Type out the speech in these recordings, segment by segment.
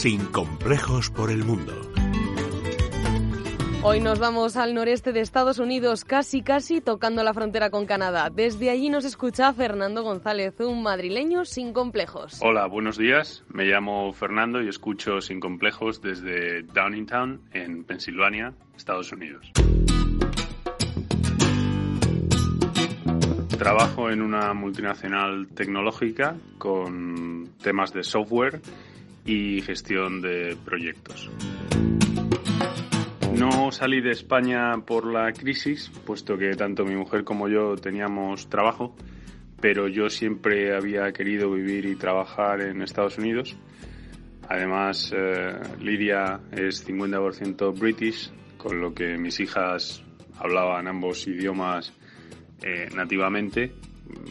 Sin complejos por el mundo. Hoy nos vamos al noreste de Estados Unidos, casi casi tocando la frontera con Canadá. Desde allí nos escucha Fernando González, un madrileño sin complejos. Hola, buenos días. Me llamo Fernando y escucho Sin complejos desde Downingtown, en Pensilvania, Estados Unidos. Trabajo en una multinacional tecnológica con temas de software y gestión de proyectos. No salí de España por la crisis, puesto que tanto mi mujer como yo teníamos trabajo, pero yo siempre había querido vivir y trabajar en Estados Unidos. Además, eh, Lidia es 50% british, con lo que mis hijas hablaban ambos idiomas eh, nativamente.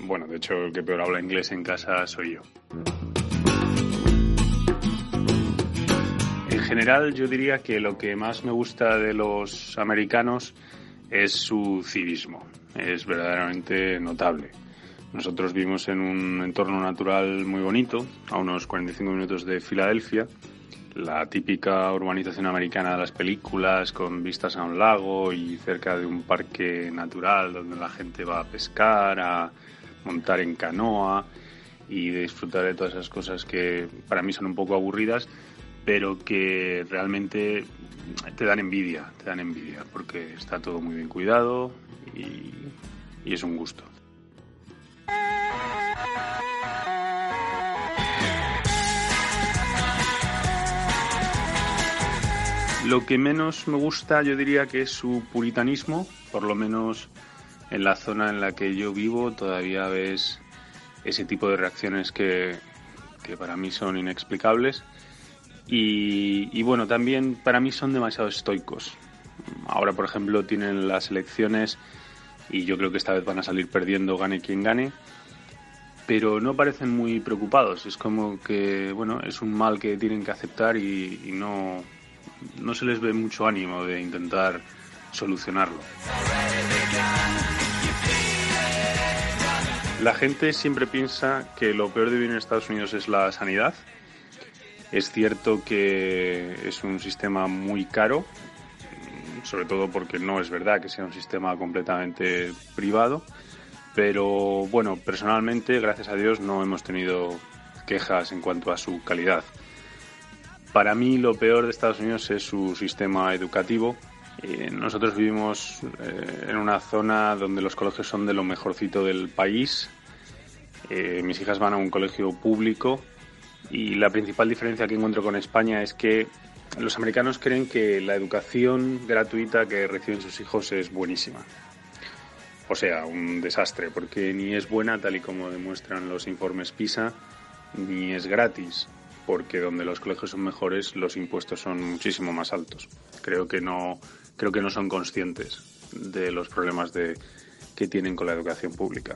Bueno, de hecho, el que peor habla inglés en casa soy yo. General, yo diría que lo que más me gusta de los americanos es su civismo. Es verdaderamente notable. Nosotros vivimos en un entorno natural muy bonito, a unos 45 minutos de Filadelfia, la típica urbanización americana de las películas, con vistas a un lago y cerca de un parque natural donde la gente va a pescar, a montar en canoa y disfrutar de todas esas cosas que para mí son un poco aburridas, pero que realmente te dan envidia, te dan envidia, porque está todo muy bien cuidado y, es un gusto. Lo que menos me gusta yo diría que es su puritanismo, por lo menos en la zona en la que yo vivo todavía ves ese tipo de reacciones que, que para mí son inexplicables y, y, bueno, también para mí son demasiado estoicos. Ahora, por ejemplo, tienen las elecciones y yo creo que esta vez van a salir perdiendo gane quien gane, pero no parecen muy preocupados. Es como que, bueno, es un mal que tienen que aceptar y, y no, no se les ve mucho ánimo de intentar solucionarlo. La gente siempre piensa que lo peor de vivir en Estados Unidos es la sanidad. Es cierto que es un sistema muy caro, sobre todo porque no es verdad que sea un sistema completamente privado, pero bueno, personalmente, gracias a Dios, no hemos tenido quejas en cuanto a su calidad. Para mí lo peor de Estados Unidos es su sistema educativo. Eh, nosotros vivimos eh, en una zona donde los colegios son de lo mejorcito del país. Eh, mis hijas van a un colegio público y la principal diferencia que encuentro con España es que los americanos creen que la educación gratuita que reciben sus hijos es buenísima. O sea, un desastre, porque ni es buena tal y como demuestran los informes PISA, ni es gratis porque donde los colegios son mejores los impuestos son muchísimo más altos. Creo que no, creo que no son conscientes de los problemas de, que tienen con la educación pública.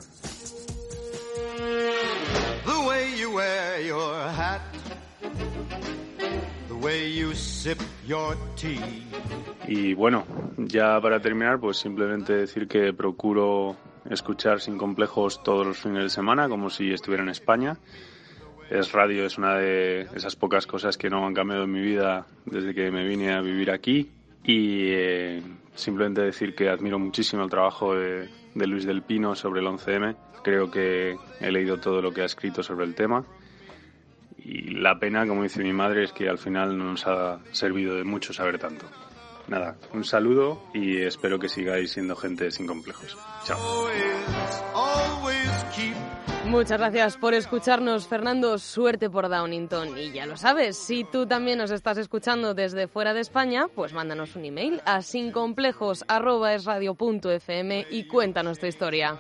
Y bueno, ya para terminar, pues simplemente decir que procuro escuchar sin complejos todos los fines de semana, como si estuviera en España es radio, es una de esas pocas cosas que no han cambiado en mi vida desde que me vine a vivir aquí. Y eh, simplemente decir que admiro muchísimo el trabajo de, de, Luis del Pino sobre el 11M. Creo que he leído todo lo que ha escrito sobre el tema. Y la pena, como dice mi madre, es que al final no nos ha servido de mucho saber tanto. Nada, un saludo y espero que sigáis siendo gente sin complejos. Chao. Muchas gracias por escucharnos, Fernando. Suerte por Downington. Y ya lo sabes, si tú también nos estás escuchando desde fuera de España, pues mándanos un email a sincomplejos.esradio.fm y cuéntanos tu historia.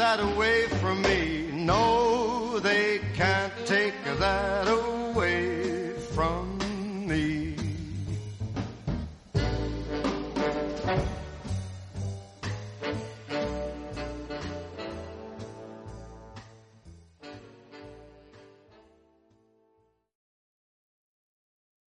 That away from me. No, they can't take that away.